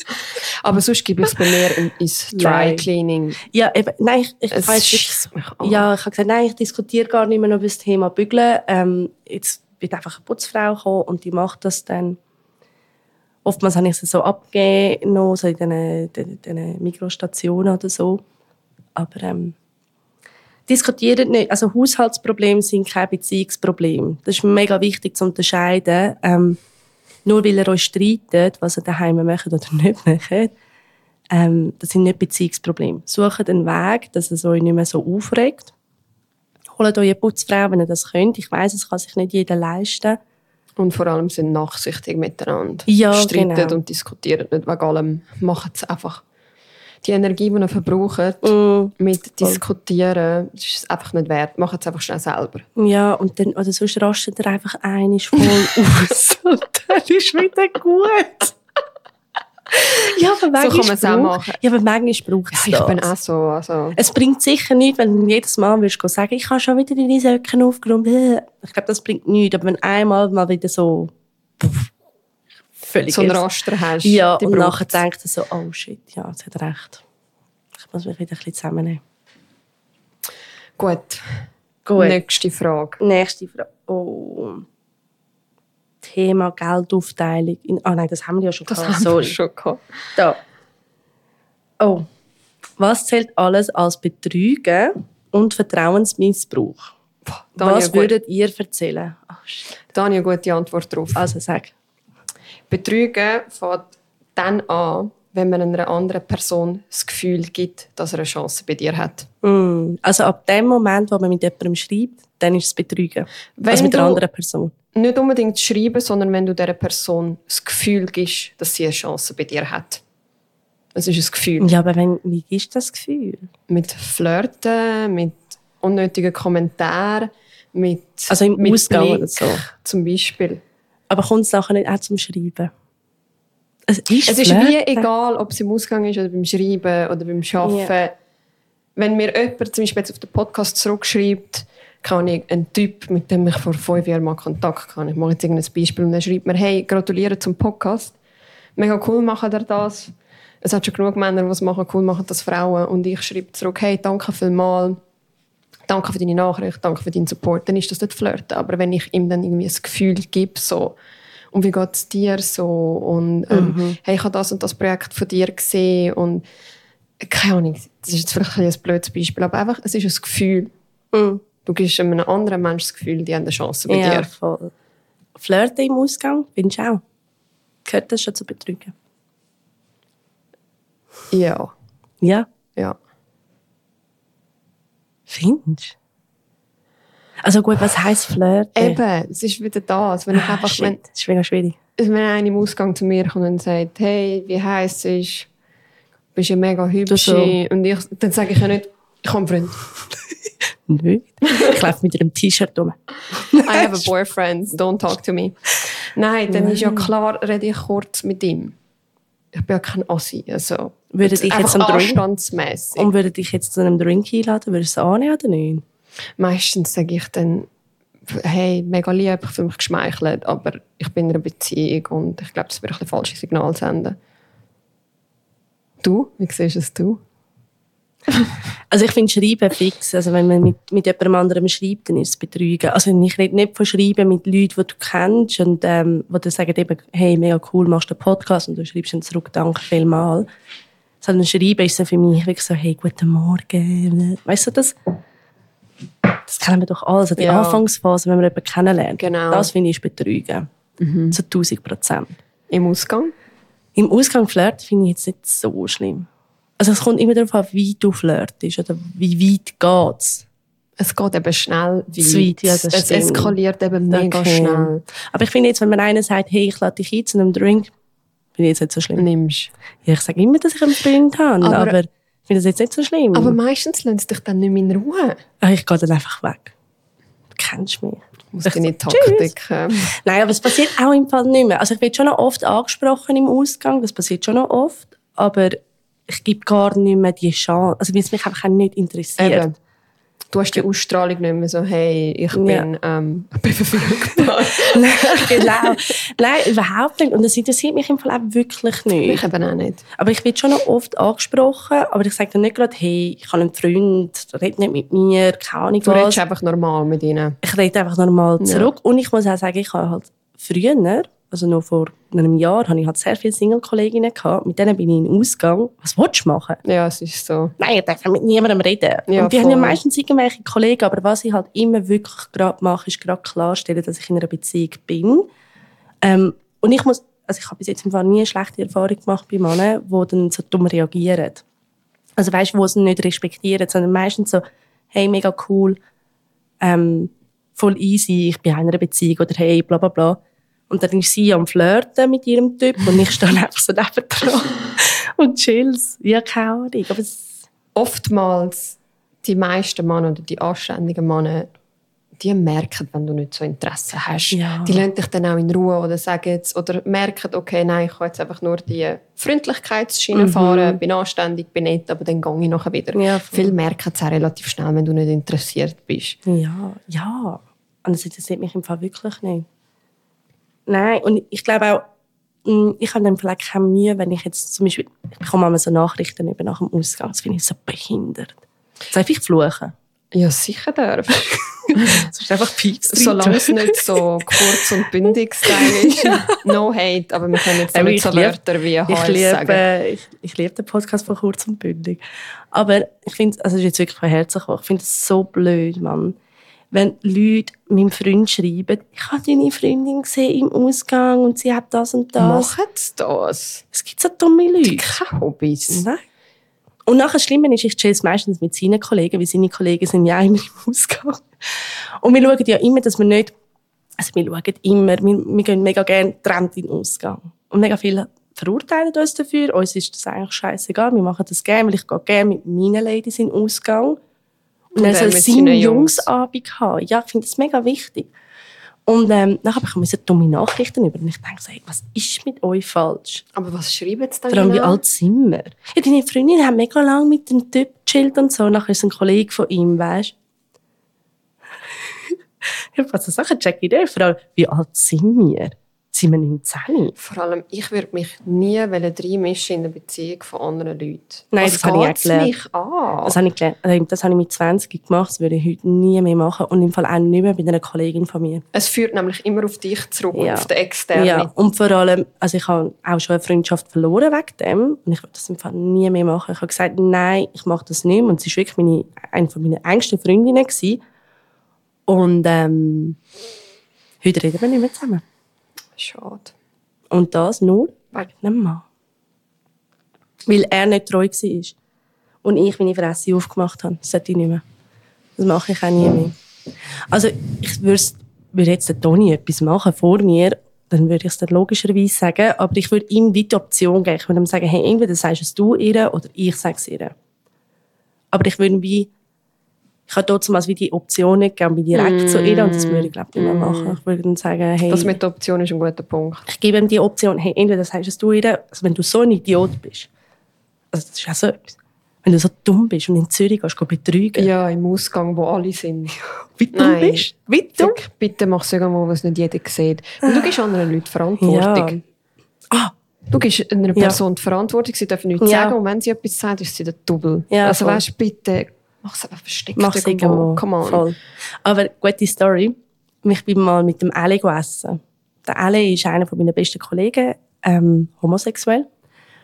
Aber sonst gebe ich es bei mir in- ins Dry. Cleaning. Ja, eben, nein, ich, ich mich an. Ja, ich habe gesagt, nein, ich diskutiere gar nicht mehr über das Thema Bügeln. Ähm, jetzt wird einfach eine Putzfrau kommen und die macht das dann. Oftmals habe ich es so abgegeben, noch so in diesen, diesen, diesen Mikrostationen oder so. Aber ähm, diskutieren nicht. Also Haushaltsprobleme sind kein Beziehungsproblem. Das ist mega wichtig zu unterscheiden. Ähm, nur weil ihr euch streitet, was ihr daheim macht oder nicht macht, ähm, das sind nicht Beziehungsprobleme. Sucht einen Weg, dass es euch nicht mehr so aufregt. Holt euch eine Putzfrau, wenn ihr das könnt. Ich weiß, es kann sich nicht jeder leisten. Und vor allem sind nachsichtig miteinander. Ja, Streiten genau. und diskutieren nicht wegen allem. Macht es einfach. Die Energie, die ihr verbraucht, Mm. mit Diskutieren, das ist es einfach nicht wert. Macht es einfach schnell selber. Ja, und dann, oder sonst rastet ihr einfach einisch voll aus. und dann ist wieder gut. ja, aber manchmal kann man es auch machen. Ja, aber manchmal braucht es Ja, ich das. bin auch so. Also, Es bringt sicher nichts, wenn du jedes Mal willst sagen, ich habe schon wieder deine Socken aufgeräumt. Äh. Ich glaube, das bringt nichts. Aber wenn einmal mal wieder so pff, völlig so ist- Raster hast. Ja, und nachher denkt er so, oh shit, ja, jetzt hat recht. Ich muss mich wieder ein bisschen zusammennehmen. Gut. Gut. Nächste Frage. Nächste Frage. Oh. Thema Geldaufteilung. Ah nein, das haben wir ja schon Das gehabt. haben wir schon gehabt. Da. Oh. Was zählt alles als Betrügen und Vertrauensmissbrauch? Boah, Dani, Was gut. würdet ihr erzählen? Oh, shit. Dani, eine gute Antwort darauf. Also sag. Betrügen fängt dann an, wenn man einer anderen Person das Gefühl gibt, dass er eine Chance bei dir hat. Mm. Also ab dem Moment, wo man mit jemandem schreibt, dann ist es Betrügen. Wenn also mit einer anderen Person. Nicht unbedingt schreiben, sondern wenn du dieser Person das Gefühl gibst, dass sie eine Chance bei dir hat. Es ist ein Gefühl. Ja, aber wenn, wie ist das Gefühl? Mit Flirten, mit unnötigen Kommentaren, mit, Also im mit Ausgang Blick, oder so. zum Beispiel. Aber kommt es nachher nicht auch zum Schreiben? Es ist, Es ist wie egal, ob es im Ausgang ist oder beim Schreiben oder beim Arbeiten. Ja. Wenn mir jemand zum Beispiel jetzt auf den Podcast zurückschreibt, kann ich einen Typ, mit dem ich vor fünf Jahren mal Kontakt hatte. Ich mache jetzt irgendein Beispiel und er schreibt mir, hey, gratuliere zum Podcast. Mega cool machen ihr das. Es hat schon genug Männer, die es machen, cool machen das Frauen. Und ich schreibe zurück, hey, danke vielmals. Danke für deine Nachricht, danke für deinen Support. Dann ist das nicht flirten. Aber wenn ich ihm dann irgendwie ein Gefühl gebe, so, und wie geht es dir so? Und ähm, hey, ich habe das und das Projekt von dir gesehen. Und keine Ahnung, das ist jetzt vielleicht ein, blödes Beispiel, aber einfach, es ist ein Gefühl. Mm. Du gibst einem anderen Menschen das Gefühl, die haben eine Chance bei Ja, dir. voll. Flirten im Ausgang, findest du auch? Gehört das schon zu Betrügen? Ja, Ja, ja. Findest? Also gut, was heisst Flirten? Eben, es ist wieder das. Wenn, ich Ah, einfach, shit, wenn, das ist mega schwierig. wenn einer im Ausgang zu mir kommt und sagt, hey, wie heisst es? Du bist ja mega hübsch. so. Und ich, dann sage ich ja nicht, ich habe einen Freund. Nicht. Ich laufe mit einem T-Shirt rum. I have a boyfriend, don't talk to me. Nein, dann ist ja klar, rede ich kurz mit ihm. Ich bin ja kein Assi. Also, Würde dich jetzt am Drink-. Und würde dich jetzt zu einem Drink einladen, würdest du es annehmen oder nicht? Meistens sage ich dann, hey, mega lieb, ich fühle mich geschmeichelt, aber ich bin in einer Beziehung und ich glaube, das würde ein falsches Signal senden. Du? Wie siehst es du? Also ich finde Schreiben fix. Also wenn man mit, mit jemandem anderem schreibt, dann ist es Betrügen. Also ich rede nicht von Schreiben mit Leuten, die du kennst und ähm, die dann sagen eben, hey, mega cool, machst du einen Podcast und du schreibst dann zurück, danke vielmals. Sondern Schreiben ist so für mich wirklich so, hey, guten Morgen. Weißt du, das, das kennen wir doch alle. Also die Ja. Anfangsphase, wenn man jemanden kennenlernt. Genau. Das finde ich ist Betrügen. Zu 1000 Prozent. Im Ausgang? Im Ausgang flirten finde ich jetzt nicht so schlimm. Also es kommt immer darauf an, wie du flirtest oder wie weit geht's. Es geht eben schnell weit. Ja, es eskaliert eben mega Okay. schnell. Aber ich finde jetzt, wenn man einer sagt, hey, ich lade dich ein zu einem Drink, finde ich jetzt nicht so schlimm. Nimmst. Ja, ich sage immer, dass ich einen Freund habe, Aber- aber, ich finde das jetzt nicht so schlimm. Aber meistens lassen sie dich dann nicht mehr in Ruhe. Ah, ich gehe dann einfach weg. Du kennst mich. Du musst Ich tschüss. Taktik haben. Nein, aber es passiert auch im Fall nicht mehr. Also ich werde schon noch oft angesprochen im Ausgang, das passiert schon noch oft, aber ich gebe gar nicht mehr die Chance, also weil es mich einfach auch nicht interessiert. Eben. Du hast die Ausstrahlung nicht mehr so, hey, ich bin, ähm, ich bin verfügbar. Genau. Nein, überhaupt nicht. Und das interessiert mich im Fall auch wirklich nicht. ich eben auch nicht. Aber ich werde schon noch oft angesprochen, aber ich sage dann nicht gerade, hey, ich habe einen Freund, red nicht mit mir, keine Ahnung Du was. redest einfach normal mit ihnen. Ich rede einfach normal zurück. Und ich muss auch sagen, ich habe halt früher, also noch vor einem Jahr, habe ich halt sehr viele Single-Kolleginnen. Mit denen bin ich in den Ausgang. Was willst du machen? Ja, es ist so. Nein, ich darf mit niemandem reden. Ja, und die haben ja meistens irgendwelche Kollegen, aber was ich halt immer wirklich gerade mache, ist gerade klarstellen, dass ich in einer Beziehung bin. Ähm, und ich muss, also ich habe bis jetzt im Fall nie eine schlechte Erfahrung gemacht bei Männern, die dann so dumm reagieren. Also weißt du, wo sie nicht respektieren, sondern meistens so, hey, mega cool, ähm, voll easy, ich bin in einer Beziehung oder hey, bla bla bla. Und dann ist sie am Flirten mit ihrem Typ und ich stehe einfach so nebendran und chills. Ja, keine Ahnung. Aber Oftmals, die meisten Männer oder die anständigen Männer, die merken, wenn du nicht so Interesse hast. Ja. Die lassen dich dann auch in Ruhe oder sagen jetzt, oder merken, okay, nein, ich kann jetzt einfach nur die Freundlichkeitsschiene fahren, bin anständig, bin nett, aber dann gehe ich nachher wieder. Mhm. Ja. Viele merken es auch relativ schnell, wenn du nicht interessiert bist. ja, ja. Und das interessiert mich im Fall wirklich nicht. Nein, und ich glaube auch, mh, ich habe dann vielleicht keine Mühe, wenn ich jetzt zum Beispiel, ich bekomme manchmal so Nachrichten eben nach dem Ausgang, das finde ich so behindert. Darf ich fluchen? Ja, sicher darfst Es ist einfach Pieps. Solange es nicht so kurz und bündig ist. No hate, aber wir können jetzt nicht ich so Wörter wie Ich liebe, sagen. ich, ich liebe den Podcast von Kurz und Bündig. Aber ich finde, also es ist jetzt wirklich von Herzen gekommen, ich finde es so blöd, Mann. Wenn Leute meinem Freund schreiben, ich habe deine Freundin gesehen im Ausgang und sie hat das und das. Machen sie das? Es gibt so dumme Leute. Keine Hobbys. Nein. Und nachher das Schlimme ist, ich chill meistens mit seinen Kollegen, weil seine Kollegen sind ja immer im Ausgang. Und wir schauen ja immer, dass wir nicht, also wir schauen immer, wir, wir gehen mega gerne getrennt in den Ausgang. Und mega viele verurteilen uns dafür. Uns ist das eigentlich scheißegal. Wir machen das gerne, weil ich gehe gerne mit meinen Ladies in den Ausgang. Und dann er soll sein seinen Jungs. Jungsabend haben. Ja, ich finde das mega wichtig. Und ähm, nachher bekomme ich so dumme Nachrichten über. Und ich denke so, hey, was ist mit euch falsch? Aber was schreiben sie dann Vor allem, wie alt sind wir? Ja, deine Freundin hat mega lange mit dem Typ gechillt und so. Nachher ist ein Kollege von ihm, weißt du? Ich also Sachen check ich nicht. Vor allem, wie alt sind wir? Sind wir 19? Vor allem, ich würde mich nie reinmischen in eine Beziehung von anderen Leuten. Nein, Was das habe ich auch gelernt. mich an? Das habe ich gelernt. Also, Das habe ich mit 20 gemacht. Das würde ich heute nie mehr machen. Und im Fall auch nicht mehr bei einer Kollegin von mir. es führt nämlich immer auf dich zurück, Ja. auf den externen. Ja, und vor allem, also ich habe auch schon eine Freundschaft verloren wegen dem. Und ich würde das im Fall nie mehr machen. Ich habe gesagt, nein, ich mache das nicht mehr. Und sie war wirklich meine, eine von meinen engsten Freundinnen. Gewesen. Und ähm, heute reden wir nicht mehr zusammen. Schade. Und das nur wegen einem Mann. Weil er nicht treu war. Und ich meine Fresse aufgemacht habe. Das sollte ich nicht mehr. Das mache ich auch nie mehr. Also ich würde jetzt der Toni etwas machen vor mir, dann würde ich es dann logischerweise sagen. Aber ich würde ihm die Option geben. Ich würde ihm sagen, hey, entweder sagst es du ihr oder ich sage es ihr. Aber ich würde wie ich habe damals wie die Option nicht gegeben, bin direkt zu ihr und das würde ich glaube ich nicht mehr machen. Ich würde dann sagen, hey, Das mit der Option ist ein guter Punkt. ich gebe ihm die Option, hey, entweder sagst es du ihr, also wenn du so ein Idiot bist, also das ist auch so etwas, wenn du so dumm bist und in Zürich gehst, betrügen, Ja, im Ausgang, wo alle sind. wie dumm Nein. bist wie dumm. Sag, bitte mach es irgendwo, wo es nicht jeder sieht. Und du gibst anderen Leuten Verantwortung. Ah, Du gibst einer Ja. Person die Verantwortung, sie dürfen nichts Ja. sagen und wenn sie etwas sagt, ist sie der Double. Ja, also voll. weißt du, bitte, mach es einfach versteckt mach es irgendwo. Come on. Voll. Aber gute Story, ich bin mal mit dem Ale essen. Der Ale ist einer meiner besten Kollegen, ähm, homosexuell.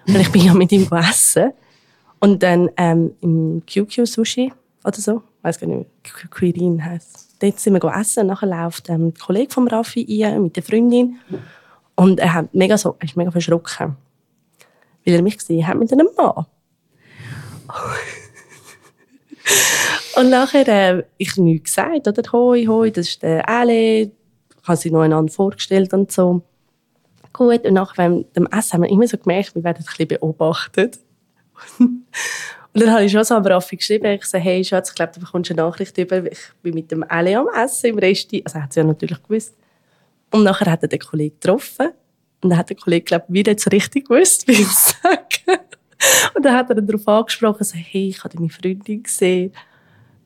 Und ich bin ja mit ihm essen. Und dann ähm, im QQ Sushi oder so, weiß gar nicht, Qu- Quirin heisst. Dort sind wir essen. Und nachher läuft ähm, ein Kollege von Raffi ein mit der Freundin. Und er, hat mega so, er ist mega verschrocken. Weil er mich gesehen hat mit einem Mann. Und nachher, äh, ich nichts gesagt, oder? Hoi, hoi, das ist der Ale. Ich habe sie noch einander vorgestellt und so. Gut, und nach dem Essen haben wir immer so gemerkt, wir werden ein bisschen beobachtet. und dann habe ich schon so am Raffi geschrieben, ich so, hey Schatz, ich glaube, du bekommst eine Nachricht über, ich bin mit dem Ale am Essen im Resti. Also hat sie ja natürlich gewusst. Und nachher hat er den Kollegen getroffen. Und dann hat der Kollege, glaube ich, wieder jetzt richtig gewusst, wie ich sage. Und dann hat er ihn darauf angesprochen, so, hey, ich habe deine Freundin gesehen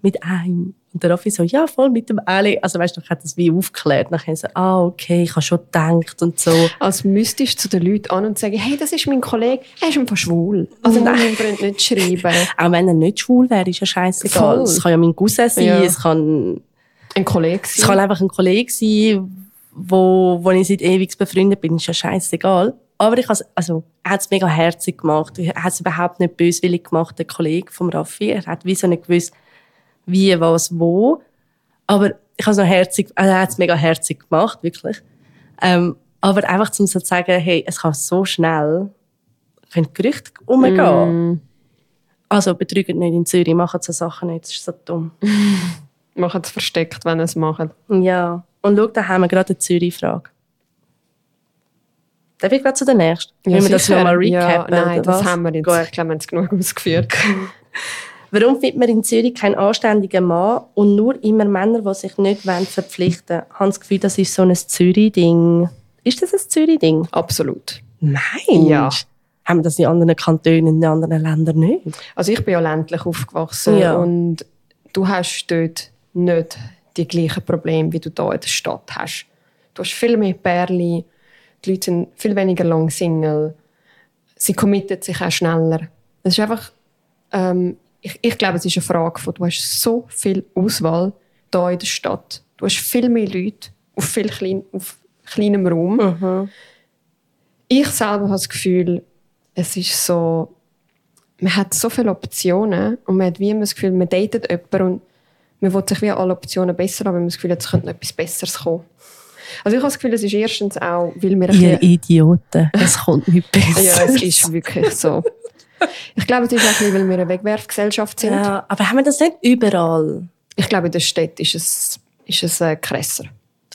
mit einem. Und der Raffi so, ja, voll mit dem Ali. Also weißt du, ich hat das wie aufgeklärt. Nachher so, ah, okay, ich habe schon gedacht und so. Als müsstest du zu den Leuten an und sagen, hey, das ist mein Kollege, er ist einfach schwul. Also Nein. nein, Freund nicht schreiben. Auch wenn er nicht schwul wäre, ist ja scheißegal. Voll. Es kann ja mein Cousin sein, Ja. es kann, Ein Kollege es kann einfach ein Kollege sein, wo, wo ich seit ewig befreundet bin, ist ja scheißegal. Aber ich has, also, er hat es mega herzig gemacht. Er hat es überhaupt nicht böswillig gemacht, der Kollege vom Raffi. Er hat wie so nicht gewusst, wie, was, wo. Aber ich habe es noch herzig, also er hat es mega herzig gemacht, wirklich. Ähm, aber einfach zum so zu sagen, hey, es kann so schnell, können Gerüchte umgehen. Mm, Also betrügen nicht in Zürich, machen so Sachen nicht, das ist so dumm. machen es versteckt, wenn es machen. Ja. Und schau, da haben wir gerade eine Zürich-Frage. Darf ich gerade zu der nächsten? Wollen wir das nochmal Ja, recappen? nein, oder das was? haben wir jetzt. Gut. Ich glaube, wir haben es genug ausgeführt. Warum findet man in Zürich keinen anständigen Mann und nur immer Männer, die sich nicht verpflichten wollen? Ich habe das Gefühl, das ist so ein Zürich-Ding. Ist das ein Zürich-Ding? Absolut. Nein. Ja. Haben wir das in anderen Kantonen, in anderen Ländern nicht? Also ich bin ja ländlich aufgewachsen Ja. und du hast dort nicht die gleichen Probleme, wie du hier in der Stadt hast. Du hast viel mehr Pärchen, die Leute sind viel weniger lang Single, sie committen sich auch schneller. Es ist einfach, ähm, ich, ich glaube, es ist eine Frage von, du hast so viel Auswahl, hier in der Stadt. Du hast viel mehr Leute auf viel klein, auf kleinem Raum. Mhm. Ich selber habe das Gefühl, es ist so, man hat so viele Optionen und man hat wie immer das Gefühl, man datet jemanden und man will sich wie alle Optionen besser haben, weil man das Gefühl hat, es könnte noch etwas Besseres kommen. Also ich habe das Gefühl, es ist erstens auch, weil wir Ihr Idioten, es kommt nicht besser. Ja, es ist wirklich so. Ich glaube, es ist auch weil wir eine Wegwerfgesellschaft sind. Ja, aber haben wir das nicht überall? Ich glaube, in der Stadt ist es, ist es äh, krasser.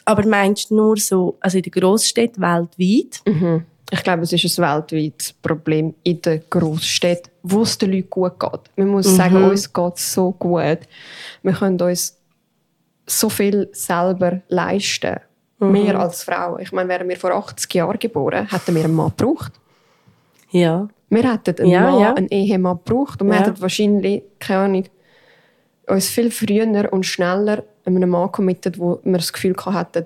Aber meinst du nur so, also in den Großstädten weltweit? Mhm. Ich glaube, es ist ein weltweites Problem in den Großstädten, wo es den Leuten gut geht. Man muss sagen, uns geht es so gut. Wir können uns so viel selber leisten. Mehr als Frauen. Ich meine, wären wir vor 80 Jahren geboren, hätten wir einen Mann gebraucht. Ja. Wir hätten einen Ja, Mann, ja. einen Ehemann gebraucht und wir Ja. hätten wahrscheinlich, keine Ahnung, uns viel früher und schneller einem Mann committed, wo wir das Gefühl hatten,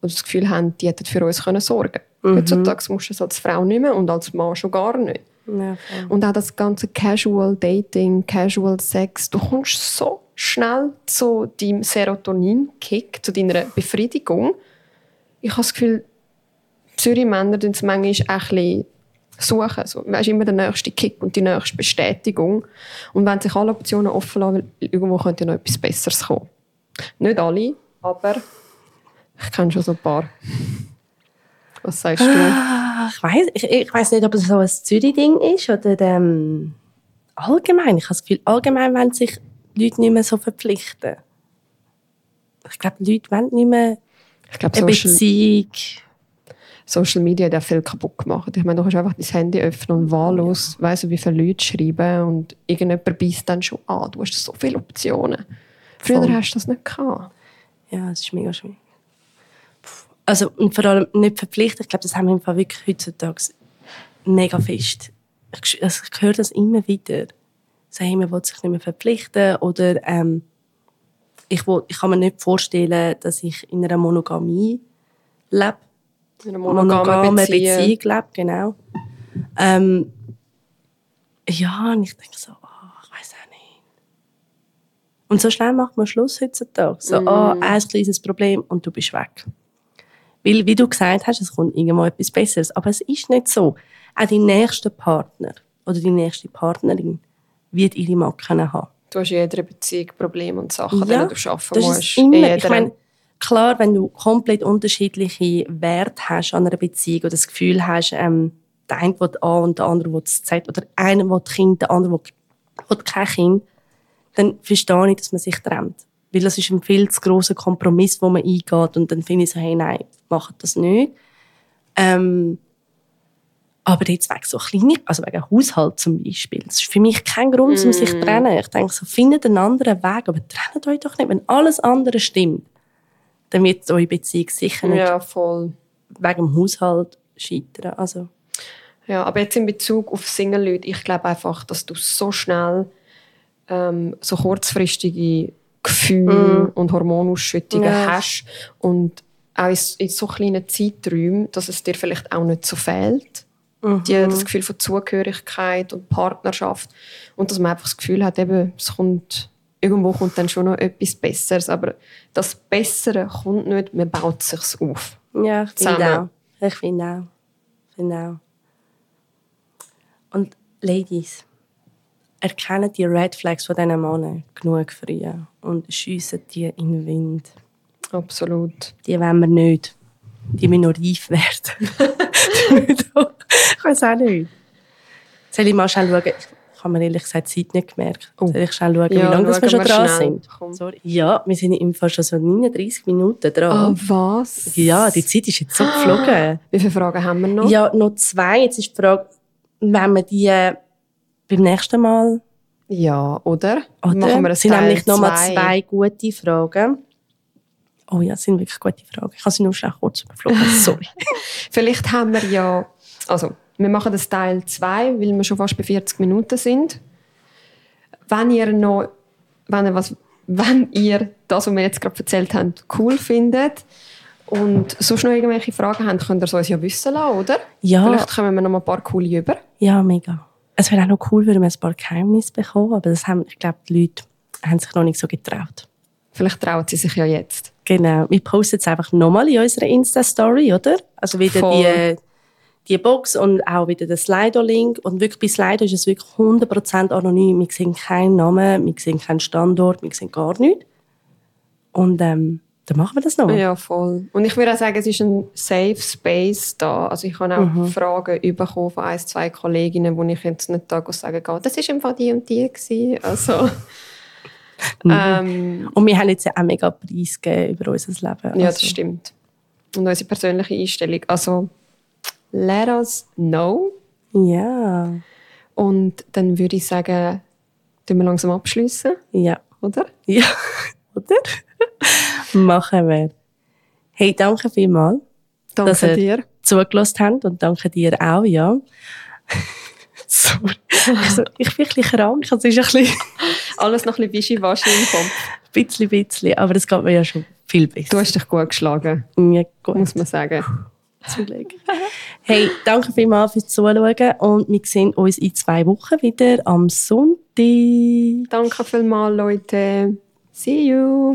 oder das Gefühl haben, die hätten für uns können sorgen Mhm. Heutzutage musst du es als Frau nicht mehr und als Mann schon gar nicht. ja. Und auch das ganze Casual Dating, Casual Sex, du kommst so schnell zu deinem Serotonin-Kick, zu deiner Befriedigung. Ich habe das Gefühl, Zürich-Männer tun es manchmal ein suchen. So, weißt, immer der nächste Kick und die nächste Bestätigung. Und wenn sich alle Optionen offen lassen, weil irgendwo könnte noch etwas Besseres kommen. Nicht alle, aber ich kenne schon so ein paar. Was sagst du? Ah, ich weiß ich, ich nicht, ob es so ein Zürich-Ding ist oder ähm, allgemein. Ich habe das Gefühl, allgemein wollen sich Leute nicht mehr so verpflichten. Ich glaube, Leute wollen nicht mehr Ich glaube, Social, Beziehung. Social Media hat auch viel kaputt gemacht. Ich meine, du kannst einfach dein Handy öffnen und wahllos, weiss du, wie viele Leute schreiben und irgendjemand beißt dann schon an. Du hast so viele Optionen. Früher Voll. hast du das nicht gehabt. Ja, es ist mega schwierig. Also, und vor allem nicht verpflichtet. Ich glaube, das haben wir im Fall wirklich heutzutage mega fest. Ich, also ich höre das immer wieder. Hey, man will sich nicht mehr verpflichten oder ähm, ich, will, ich kann mir nicht vorstellen, dass ich in einer Monogamie lebe. In einer monogame monogamen Beziehung, Beziehung. lebe, genau. Ähm, ja, und ich denke so, oh, ich weiß auch nicht. Und so schnell macht man Schluss heutzutage. So, oh, ein kleines Problem und du bist weg. Weil, wie du gesagt hast, es kommt irgendwann etwas Besseres. Aber es ist nicht so. Auch die nächste Partner oder die nächste Partnerin wird ihre Macken haben. Du hast in jeder Beziehung Probleme und Sachen, Ja, denen du arbeiten musst. immer, ich meine, klar, wenn du komplett unterschiedliche Werte hast an einer Beziehung oder das Gefühl hast, ähm, der eine will A und der andere will Z oder einer will Kind, der andere will, will kein Kind, dann verstehe ich, dass man sich trennt. Weil das ist ein viel zu grosser Kompromiss, wo man eingeht und dann finde ich so, hey, nein, macht das nicht. Ähm, aber jetzt wegen so kleine, also wegen Haushalt zum Beispiel, das ist für mich kein Grund, um sich zu trennen. Ich denke so, findet einen anderen Weg, aber trennt euch doch nicht. Wenn alles andere stimmt, dann wird eure Beziehung sicher nicht ja, voll. wegen dem Haushalt scheitern. Also, Ja, aber jetzt in Bezug auf Single-Leute, ich glaube einfach, dass du so schnell ähm, so kurzfristige Gefühle und Hormonausschüttungen Ja. hast und auch in, in so kleinen Zeiträumen, dass es dir vielleicht auch nicht so fehlt. Die, das Gefühl von Zugehörigkeit und Partnerschaft und dass man einfach das Gefühl hat, eben, es kommt, irgendwo kommt dann schon noch etwas Besseres, aber das Bessere kommt nicht, man baut es sich auf. ja, ich finde auch. Ich finde auch. Ich finde auch. Und Ladies, erkennen die Red Flags von diesen Männern genug früher und schiessen die in den Wind. Absolut. Die wollen wir nicht. Die müssen noch reif werden. Ich weiß auch nicht. Soll ich mal schnell schauen? Ich habe mir ehrlich gesagt die Zeit nicht gemerkt. Oh. Soll ich schnell schauen, Ja, wie lange wir schon dran schnell. sind? Komm. Sorry. Ja, wir sind im Fall schon so 39 Minuten dran. Oh, was? Ja, die Zeit ist jetzt so geflogen. Wie viele Fragen haben wir noch? Ja, noch zwei. Jetzt ist die Frage, wenn wir die äh, beim nächsten Mal Ja, oder? Oder? Machen wir es sind nämlich nochmal zwei gute Fragen. Oh ja, es sind wirklich gute Fragen. Ich habe sie nur schnell kurz überflogen. Sorry. Vielleicht haben wir ja... Also, wir machen das Teil 2, weil wir schon fast bei 40 Minuten sind. Wenn ihr noch... Wenn ihr, was, wenn ihr das, was wir jetzt gerade erzählt haben, cool findet und sonst noch irgendwelche Fragen habt, könnt ihr es uns ja wissen lassen, oder? Ja. Vielleicht kommen wir noch mal ein paar coole über. Ja, mega. Es wäre auch noch cool, wenn wir ein paar Geheimnisse bekommen, aber das haben, ich glaube, die Leute haben sich noch nicht so getraut. Vielleicht trauen sie sich ja jetzt. Genau. Wir posten es einfach nochmal in unserer Insta-Story, oder? Also wieder Voll. die, die Box und auch wieder den Slido-Link. Und wirklich bei Slido ist es wirklich 100% anonym. Wir sehen keinen Namen, wir sehen keinen Standort, wir sehen gar nichts. Und ähm, dann machen wir das nochmal. Ja, voll. Und ich würde auch sagen, es ist ein Safe Space da. Also ich habe auch Mhm. Fragen bekommen von ein, zwei Kolleginnen, wo ich jetzt nicht da sagen kann, das ist im Fall die und die gewesen. Also, Mhm. ähm, Und wir haben jetzt ja auch mega Preis über unser Leben. ja, Also, das stimmt. Und unsere persönliche Einstellung. Also, let us know. Ja, Und dann würde ich sagen, tun wir langsam abschließen, ja, oder? ja. Oder? machen wir. Hey, danke vielmals, Danke Dass ihr- dir. zugelassen habt und danke dir auch, ja. Sorry. Also, ich bin ein bisschen krank, es ist ein bisschen, Alles noch ein bisschen wischiwaschi im Kopf. bisschen, bisschen, aber es geht mir ja schon viel besser. Du hast dich gut geschlagen, Ja, gut. muss man sagen. Zum Glück. Hey, danke vielmals fürs Zuschauen und wir sehen uns in zwei Wochen wieder am Sonntag. Danke vielmals, Leute. See you.